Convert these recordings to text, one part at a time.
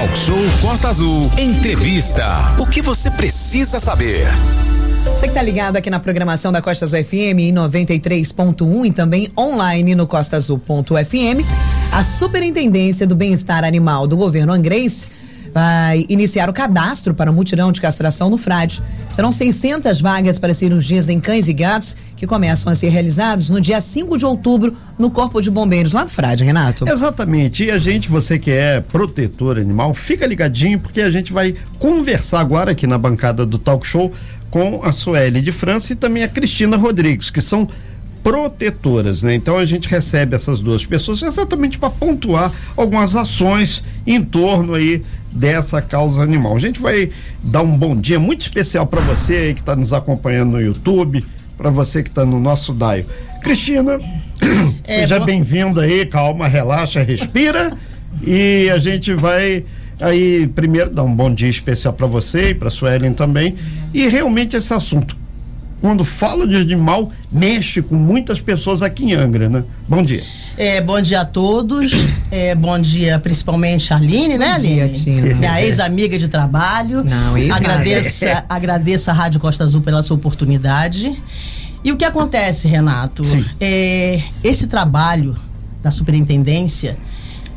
Talk Show Costa Azul. Entrevista. O que você precisa saber? Você que tá ligado aqui na programação da Costa Azul FM em 93.1 e também online no costaazul.fm, a Superintendência do Bem-Estar Animal do governo Angrense vai iniciar o cadastro para o mutirão de castração no Frade. Serão 600 vagas para cirurgias em cães e gatos que começam a ser realizados no dia 5 de outubro no Corpo de Bombeiros lá do Frade, Renato. Exatamente. E a gente, você que é protetor animal, fica ligadinho porque a gente vai conversar agora aqui na bancada do Talk Show com a Sueli de França e também a Cristina Rodrigues, que são protetoras, né? Então a gente recebe essas duas pessoas exatamente para pontuar algumas ações em torno aí dessa causa animal. A gente vai dar um bom dia muito especial para você aí que está nos acompanhando no YouTube, para você que está no nosso DAIO. Cristina, é, seja bom... bem-vinda aí, calma, relaxa, respira e a gente vai aí primeiro dar um bom dia especial para você e para Suelen também e realmente esse assunto quando fala de animal, mexe com muitas pessoas aqui em Angra, né? Bom dia. É, bom dia a todos. É, bom dia principalmente a Aline, né, Aline? Dia, Tina. Minha ex-amiga de trabalho. Não, ex agradeço, agradeço a Rádio Costa Azul pela sua oportunidade. E o que acontece, Renato? Sim. É, esse trabalho da superintendência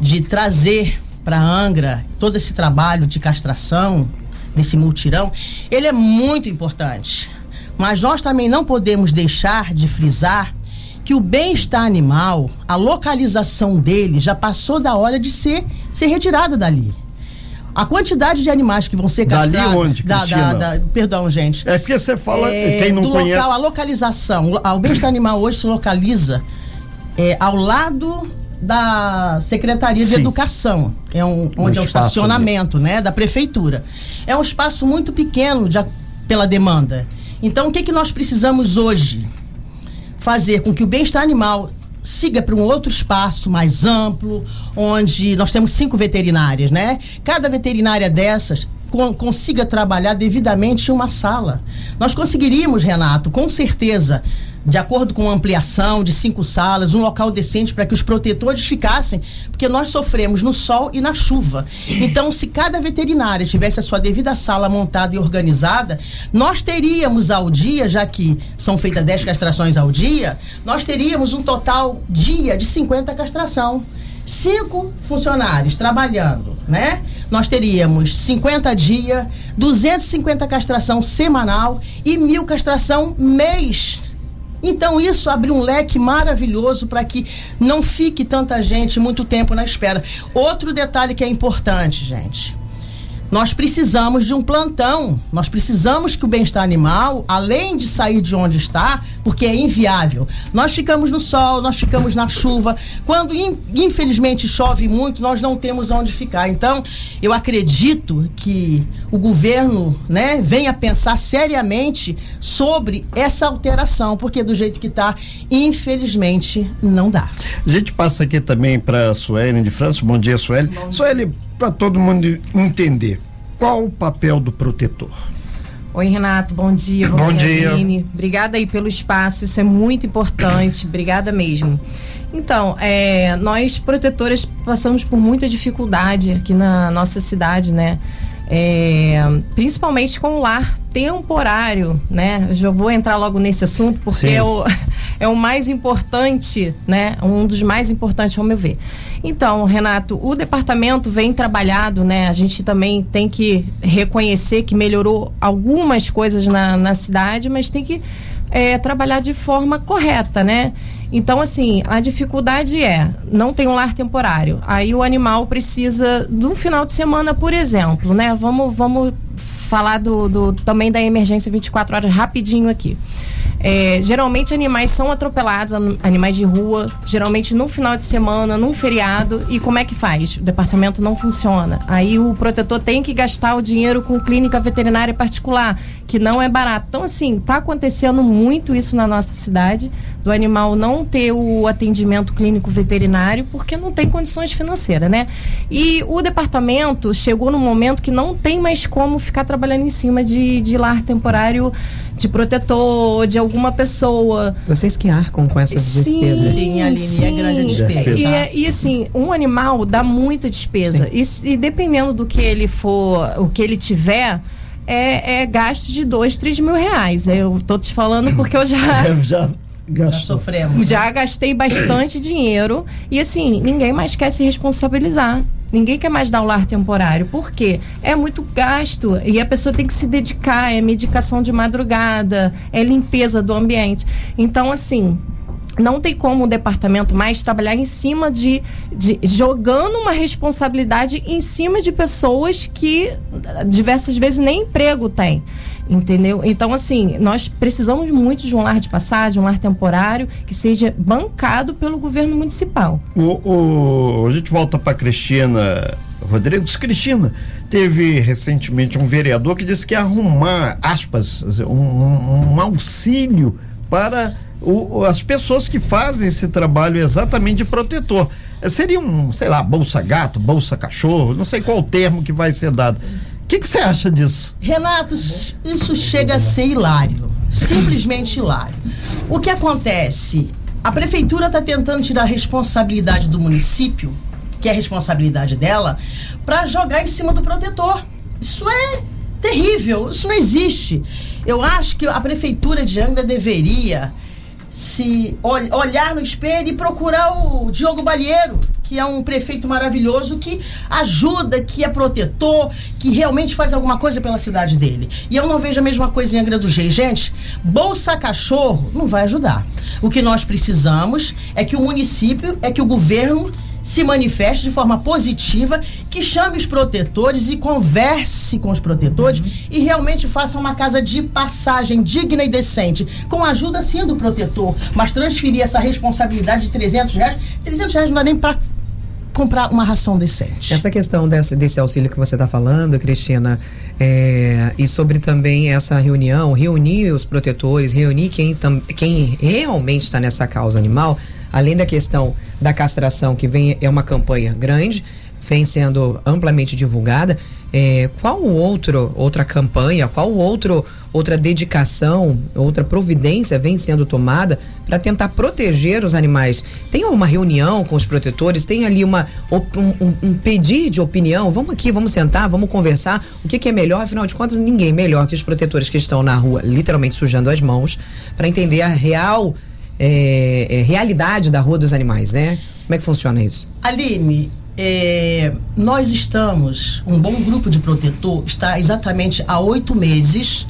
de trazer para Angra todo esse trabalho de castração, desse multirão, ele é muito importante. Mas nós também não podemos deixar de frisar que o bem-estar animal, a localização dele já passou da hora de ser, ser retirada dali. A quantidade de animais que vão ser castrados. Dali onde, da, da, da, Perdão, gente. É porque você fala, é, quem não do conhece... Local, a localização. O bem-estar animal hoje se localiza é, ao lado da Secretaria Sim. de Educação, é um, onde um é o estacionamento, ali. né, da prefeitura. É um espaço muito pequeno de, pela demanda. Então, o que, que nós precisamos hoje? Fazer com que o bem-estar animal siga para um outro espaço mais amplo, onde nós temos cinco veterinárias, né? Cada veterinária dessas consiga trabalhar devidamente em uma sala. Nós conseguiríamos, Renato, com certeza, de acordo com a ampliação de cinco salas, um local decente para que os protetores ficassem, porque nós sofremos no sol e na chuva. Então, se cada veterinária tivesse a sua devida sala montada e organizada, nós teríamos ao dia, já que são feitas 10 castrações ao dia, nós teríamos um total dia de 50 castração cinco funcionários trabalhando, né? Nós teríamos 50 dias, 250 castração semanal e mil castração mês. Então isso abre um leque maravilhoso para que não fique tanta gente muito tempo na espera. Outro detalhe que é importante, gente. Nós precisamos de um plantão. Nós precisamos que o bem-estar animal, além de sair de onde está, porque é inviável. Nós ficamos no sol, nós ficamos na chuva. Quando infelizmente chove muito, nós não temos onde ficar. Então, eu acredito que o governo, né, venha pensar seriamente sobre essa alteração, porque do jeito que está, infelizmente não dá. A gente passa aqui também para Sueli de França. Bom dia, Sueli. Sueli, para todo mundo entender, qual o papel do protetor? Oi, Renato, bom dia. Bom, bom dia, Aline. Obrigada aí pelo espaço, isso é muito importante. Obrigada mesmo. Então, é, nós protetoras passamos por muita dificuldade aqui na nossa cidade, né? É, principalmente com o lar temporário, né? Eu já vou entrar logo nesse assunto porque é o, é o mais importante, né? Um dos mais importantes, ao meu ver. Então, Renato, o departamento vem trabalhado, né? A gente também tem que reconhecer que melhorou algumas coisas na, na cidade, mas tem que é, trabalhar de forma correta, né? Então, assim, a dificuldade é, não tem um lar temporário. Aí o animal precisa um final de semana, por exemplo, né? Vamos, vamos falar do, do também da emergência 24 horas rapidinho aqui. É, geralmente animais são atropelados, animais de rua, geralmente no final de semana, num feriado. E como é que faz? O departamento não funciona. Aí o protetor tem que gastar o dinheiro com clínica veterinária particular, que não é barato. Então, assim, tá acontecendo muito isso na nossa cidade. Do animal não ter o atendimento clínico veterinário porque não tem condições financeiras, né? E o departamento chegou no momento que não tem mais como ficar trabalhando em cima de, de lar temporário de protetor, de alguma pessoa. Vocês que arcam com essas sim, despesas. Sim, Aline, sim. é grande despesa. E, é, e, assim, um animal dá muita despesa. E, e, dependendo do que ele for, o que ele tiver, é, é gasto de dois, três mil reais. Eu tô te falando porque eu já. já já sofremos. Já né? gastei bastante dinheiro e assim, ninguém mais quer se responsabilizar. Ninguém quer mais dar o lar temporário. Por quê? É muito gasto e a pessoa tem que se dedicar, é medicação de madrugada, é limpeza do ambiente. Então, assim, não tem como o departamento mais trabalhar em cima de, de, jogando uma responsabilidade em cima de pessoas que diversas vezes nem emprego tem. Entendeu? Então, assim, nós precisamos muito de um lar de passagem, um lar temporário, que seja bancado pelo governo municipal. O, o a gente volta para Cristina Rodrigues. Cristina, teve recentemente um vereador que disse que ia arrumar, aspas, um, um, auxílio para o, as pessoas que fazem esse trabalho exatamente de protetor. Seria um, sei lá, bolsa gato, bolsa cachorro, não sei qual o termo que vai ser dado. O que você acha disso? Renato, isso chega a ser hilário. Simplesmente hilário. O que acontece? A prefeitura está tentando tirar a responsabilidade do município, que é a responsabilidade dela, para jogar em cima do protetor. Isso é terrível, isso não existe. Eu acho que a prefeitura de Angra deveria se ol, olhar no espelho e procurar o Diogo Balheiro, que é um prefeito maravilhoso que ajuda, que é protetor, que realmente faz alguma coisa pela cidade dele. E eu não vejo a mesma coisa em Angra do Reis. Gente, Bolsa Cachorro não vai ajudar. O que nós precisamos é que o município, é que o governo se manifeste de forma positiva, que chame os protetores e converse com os protetores uhum. e realmente faça uma casa de passagem digna e decente, com a ajuda sim do protetor, mas transferir essa responsabilidade de 300 reais, 300 reais não dá nem para comprar uma ração decente. Essa questão desse, desse auxílio que você está falando, Cristina, é, e sobre também essa reunião, reunir os protetores, reunir quem, tam, quem realmente está nessa causa animal, além da questão da castração, que vem é uma campanha grande, vem sendo amplamente divulgada. É, qual outro, outra campanha, qual outro, outra dedicação, outra providência vem sendo tomada para tentar proteger os animais? Tem uma reunião com os protetores? Tem ali uma, um, um, um pedir de opinião? Vamos aqui, vamos sentar, vamos conversar. O que, que é melhor? Afinal de contas, ninguém é melhor que os protetores que estão na rua, literalmente sujando as mãos, para entender a real é, é, realidade da Rua dos Animais, né? Como é que funciona isso? Aline, é, nós estamos, um bom grupo de protetor está exatamente há oito meses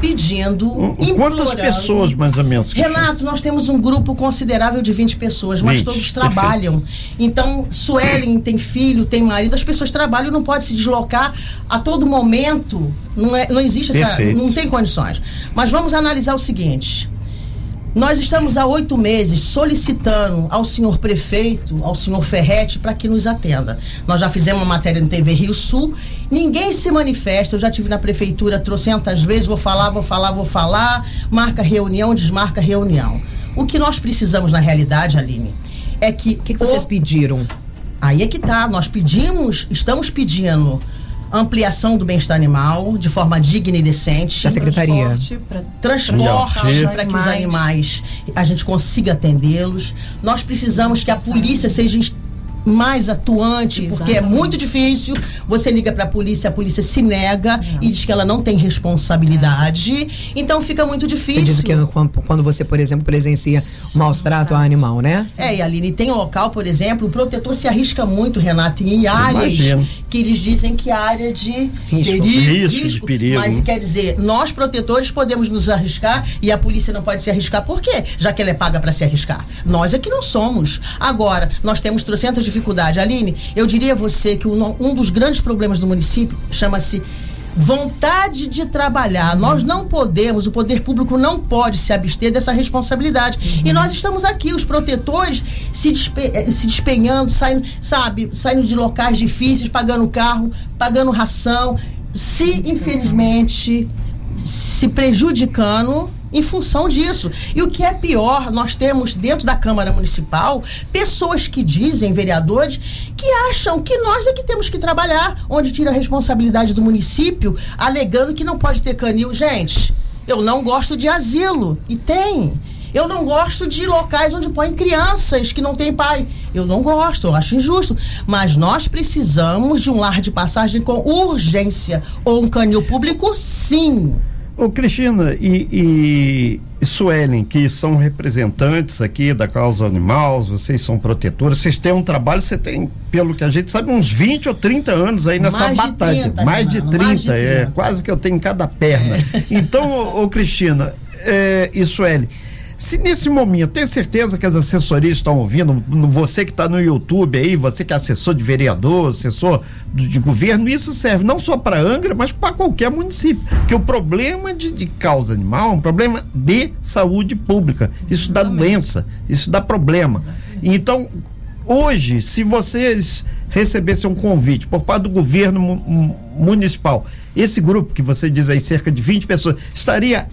pedindo, Quantas pessoas, mais ou menos? Renato, nós temos um grupo considerável de 20 pessoas, mas 20, todos trabalham. Perfeito. Então, Suelen tem filho, tem marido, as pessoas trabalham, não pode se deslocar a todo momento. Não, é, não existe essa. Perfeito. Não tem condições. Mas vamos analisar o seguinte. Nós estamos há oito meses solicitando ao senhor prefeito, ao senhor Ferretti, para que nos atenda. Nós já fizemos uma matéria no TV Rio Sul, ninguém se manifesta. Eu já tive na prefeitura trocentas vezes, vou falar, vou falar, vou falar, marca reunião, desmarca reunião. O que nós precisamos na realidade, Aline, é que. O que, que vocês o... pediram? Aí é que tá. Nós pedimos, estamos pedindo ampliação do bem-estar animal de forma digna e decente. Da secretaria. Transporte para que os animais a gente consiga atendê-los. Nós precisamos que a polícia seja mais atuante, Exatamente. porque é muito difícil. Você liga para a polícia, a polícia se nega é. e diz que ela não tem responsabilidade. É. Então fica muito difícil. Você diz que quando você, por exemplo, presencia um maus trato a animal, né? Sim. É, e Aline, tem local, por exemplo, o protetor se arrisca muito, Renato, em áreas Imagino. que eles dizem que é área de risco, perigo, risco, risco, de perigo. Mas quer dizer, nós protetores podemos nos arriscar e a polícia não pode se arriscar. Por quê? Já que ela é paga para se arriscar. Nós é que não somos. Agora, nós temos trocentas dificuldade. Aline, eu diria a você que um dos grandes problemas do município chama-se vontade de trabalhar. Uhum. Nós não podemos, o poder público não pode se abster dessa responsabilidade. Uhum. E nós estamos aqui, os protetores, se, despe eh, se despenhando, saindo, sabe, saindo de locais difíceis, pagando carro, pagando ração, se infelizmente se prejudicando em função disso. E o que é pior, nós temos dentro da Câmara Municipal pessoas que dizem, vereadores, que acham que nós é que temos que trabalhar, onde tira a responsabilidade do município, alegando que não pode ter canil. Gente, eu não gosto de asilo. E tem. Eu não gosto de locais onde põem crianças que não têm pai. Eu não gosto, eu acho injusto. Mas nós precisamos de um lar de passagem com urgência. Ou um canil público, sim. Ô, Cristina e, e Suelen, que são representantes aqui da causa animal, vocês são protetores, vocês têm um trabalho, você tem, pelo que a gente sabe, uns 20 ou 30 anos aí nessa mais batalha. De 30, mais, de 30, mais de 30, é quase que eu tenho em cada perna. É. Então, ô, ô Cristina é, e Suelen, se nesse momento, tenho certeza que as assessorias estão ouvindo, você que está no YouTube aí, você que é assessor de vereador, assessor de, governo, isso serve não só para Angra, mas para qualquer município. Porque o problema de, de, causa animal é um problema de saúde pública. Isso dá doença, isso dá problema. Então, hoje, se vocês recebessem um convite por parte do governo municipal, esse grupo que você diz aí, cerca de 20 pessoas, estaria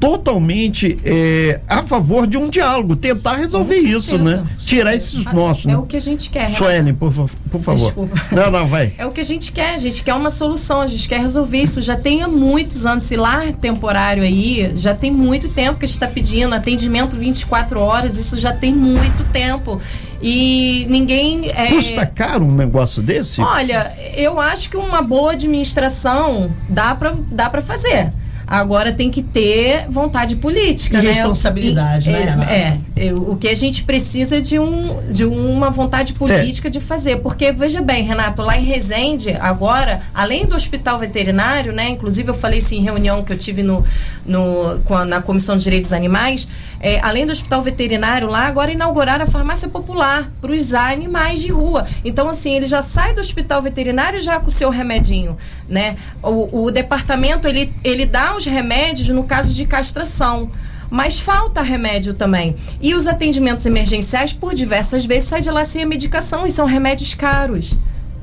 totalmente é, a favor de um diálogo, tentar resolver isso, né? Tirar esses nossos. É né? o que a gente quer. Suelen, por, por favor. Desculpa. Não, não, vai. É o que a gente quer, a gente quer uma solução, a gente quer resolver isso. Já tem há muitos anos, esse lar temporário aí, já tem muito tempo que a gente está pedindo, atendimento 24 horas, isso já tem muito tempo. E ninguém. É... Custa caro um negócio desse? Olha, eu acho que uma boa administração dá para dá fazer. Agora tem que ter vontade política, e né? responsabilidade, né? É, o que a gente precisa de, um, de uma vontade política é. de fazer. Porque, veja bem, Renato, lá em Resende, agora, além do hospital veterinário, né? Inclusive eu falei isso em reunião que eu tive no, no, com a, na Comissão de Direitos Animais, é, além do hospital veterinário lá, agora inauguraram a farmácia popular para os animais de rua. Então, assim, ele já sai do hospital veterinário já com o seu remedinho, né? O, o departamento, ele, ele dá os remédios no caso de castração mas falta remédio também. E os atendimentos emergenciais, por diversas vezes, sai de lá sem a medicação e são remédios caros.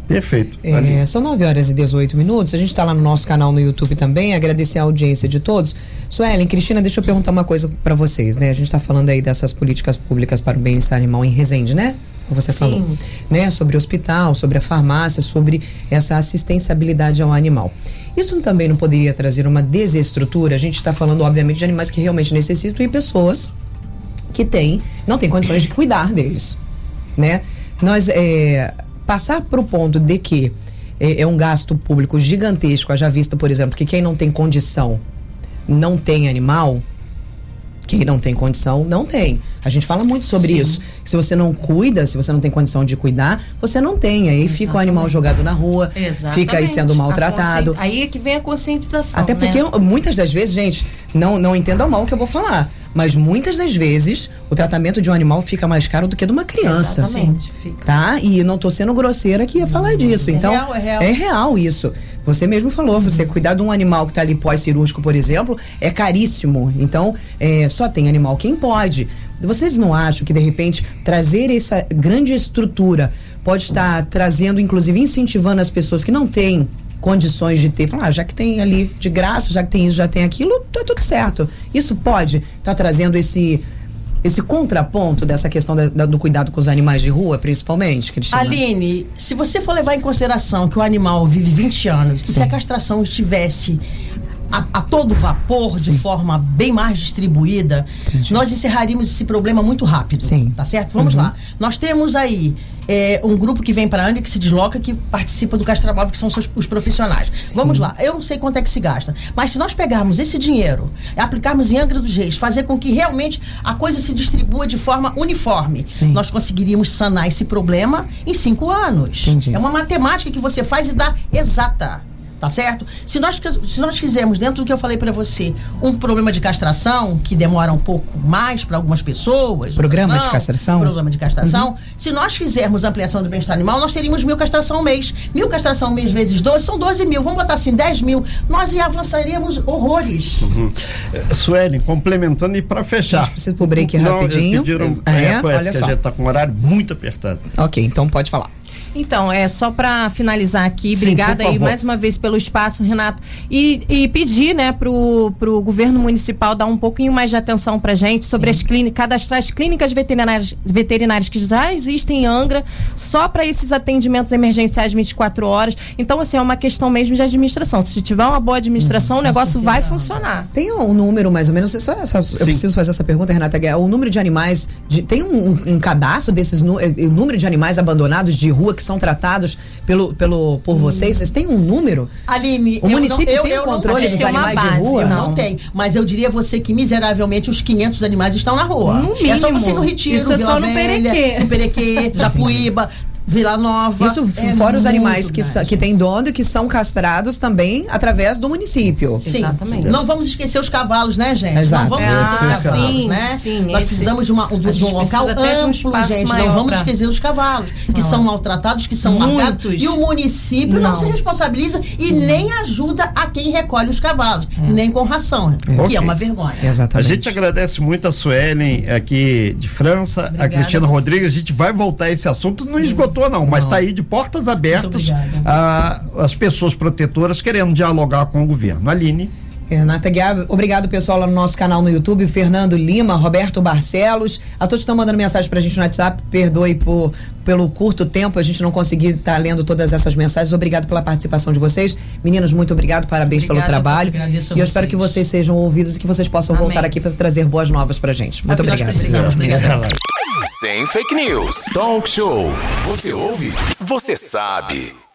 Perfeito. É, são 9 horas e 18 minutos. A gente está lá no nosso canal no YouTube também. Agradecer a audiência de todos. Suelen, Cristina, deixa eu perguntar uma coisa para vocês, né? A gente está falando aí dessas políticas públicas para o bem-estar animal em Resende, né? Você Sim. falou, né? Sobre o hospital, sobre a farmácia, sobre essa assistenciabilidade ao animal. Isso também não poderia trazer uma desestrutura? A gente está falando, obviamente, de animais que realmente necessitam e pessoas que têm, não têm condições de cuidar deles, né? Nós, é, passar para o ponto de que é, é um gasto público gigantesco, já visto, por exemplo, que quem não tem condição não tem animal, quem não tem condição, não tem. A gente fala muito sobre Sim. isso. Se você não cuida, se você não tem condição de cuidar, você não tem. Aí Exatamente. fica o animal jogado na rua, Exatamente. fica aí sendo maltratado. Aí é que vem a conscientização. Até porque né? muitas das vezes, gente, não, não entendam mal o que eu vou falar. Mas muitas das vezes o tratamento de um animal fica mais caro do que de uma criança. Exatamente, fica. Tá? E não tô sendo grosseira aqui a falar disso. É então, real, é real. É real isso. Você mesmo falou, você uhum. cuidar de um animal que está ali pós-cirúrgico, por exemplo, é caríssimo. Então, é, só tem animal quem pode. Vocês não acham que, de repente, trazer essa grande estrutura pode estar trazendo, inclusive, incentivando as pessoas que não têm condições de ter, falar, ah, já que tem ali de graça, já que tem isso, já tem aquilo, tá tudo certo. Isso pode estar tá trazendo esse esse contraponto dessa questão da, da, do cuidado com os animais de rua, principalmente, Cristina? Aline, se você for levar em consideração que o animal vive 20 anos, e se a castração estivesse a, a, todo vapor, Sim. de forma bem mais distribuída, Entendi. nós encerraríamos esse problema muito rápido. Sim. Tá certo? Vamos uhum. lá. Nós temos aí é, um grupo que vem para a Angra, que se desloca, que participa do Castramóvel, que são os, os profissionais. Sim. Vamos lá. Eu não sei quanto é que se gasta, mas se nós pegarmos esse dinheiro, aplicarmos em Angra dos Reis, fazer com que realmente a coisa se distribua de forma uniforme, Sim. nós conseguiríamos sanar esse problema em cinco anos. Entendi. É uma matemática que você faz e dá exata tá certo? Se nós, se nós fizermos, dentro do que eu falei para você, um problema de castração, que demora um pouco mais para algumas pessoas. Programa não, de castração? Programa de castração. Uhum. Se nós fizermos ampliação do bem-estar animal, nós teríamos mil castração ao mês. Mil castração ao mês vezes 12 são 12 mil. Vamos botar assim, 10 mil. Nós avançaríamos horrores. Uhum. Suelen, complementando e para fechar. A gente precisa pro break não, rapidinho. Pediram, é, é, é, olha só. a gente tá com um horário muito apertado. Ok, então pode falar. Então, é só para finalizar aqui, Sim, obrigada aí mais uma vez pelo espaço, Renato, e, e pedir, né, pro, pro governo municipal dar um pouquinho mais de atenção pra gente sobre Sim. as clínicas, cadastrar as clínicas veterinárias, veterinárias que já existem em Angra, só para esses atendimentos emergenciais 24 horas. Então, assim, é uma questão mesmo de administração. Se tiver uma boa administração, uhum, o negócio vai funcionar. Tem um número, mais ou menos, só essa, eu preciso fazer essa pergunta, Renata, o número de animais, de, tem um, um, cadastro desses, eh, o número de animais abandonados de rua que são tratados pelo, pelo, por hum. vocês? Vocês têm um número? Aline, o município não, eu, tem eu, controle dos animais base, de rua? Não. não tem, mas eu diria você que miseravelmente os 500 animais estão na rua. No mínimo. É só você no Retiro, Isso é só no Perequê. No Perequê, Japuíba, Vila Nova. Isso é fora os animais que, que têm dono e que são castrados também através do município. Sim. Exatamente. Não vamos esquecer os cavalos, né, gente? Exato. Não vamos ah, esquecer os cavalos, sim, né? Sim, Nós esse, precisamos de, uma, de, de um local amplo, de um gente. Não vamos pra... esquecer os cavalos, que não. são maltratados, que são Muitos. largados. E o município não. não. se responsabiliza e uhum. nem ajuda a quem recolhe os cavalos, é. nem com ração, é. que okay. é uma vergonha. Exatamente. A gente agradece muito a Suelen aqui de França, Obrigada a Cristina a Rodrigues. A gente vai voltar a esse assunto, não esgotou não, mas está aí de portas abertas às pessoas protetoras querendo dialogar com o governo. Aline. Renata Guiar, obrigado pessoal lá no nosso canal no YouTube, Fernando Lima, Roberto Barcelos, a todos estão mandando mensagem pra gente no WhatsApp, perdoe por, pelo curto tempo, a gente não conseguir estar tá lendo todas essas mensagens, obrigado pela participação de vocês, meninos, muito obrigado, parabéns Obrigada, pelo trabalho, e eu espero que vocês. sejam ouvidos e que vocês possam Amém. voltar aqui para trazer boas novas pra gente, muito obrigado. Sem fake news, talk show, você ouve, você sabe.